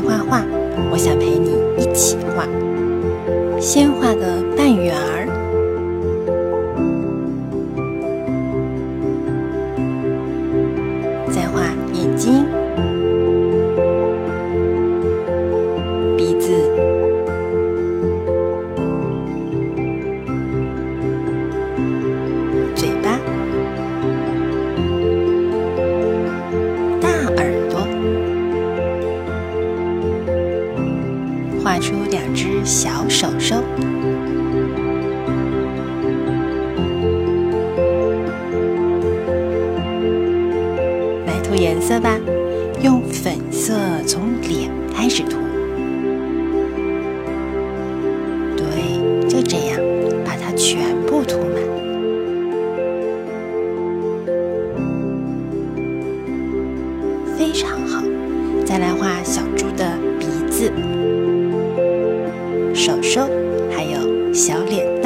画画，我想陪你一起画。先画个半圆儿，再画眼睛、画出两只小手手。来涂颜色吧，用粉色从脸开始涂。对，就这样，把它全部涂满。非常好，再来画小猪的鼻子、手，还有小脸。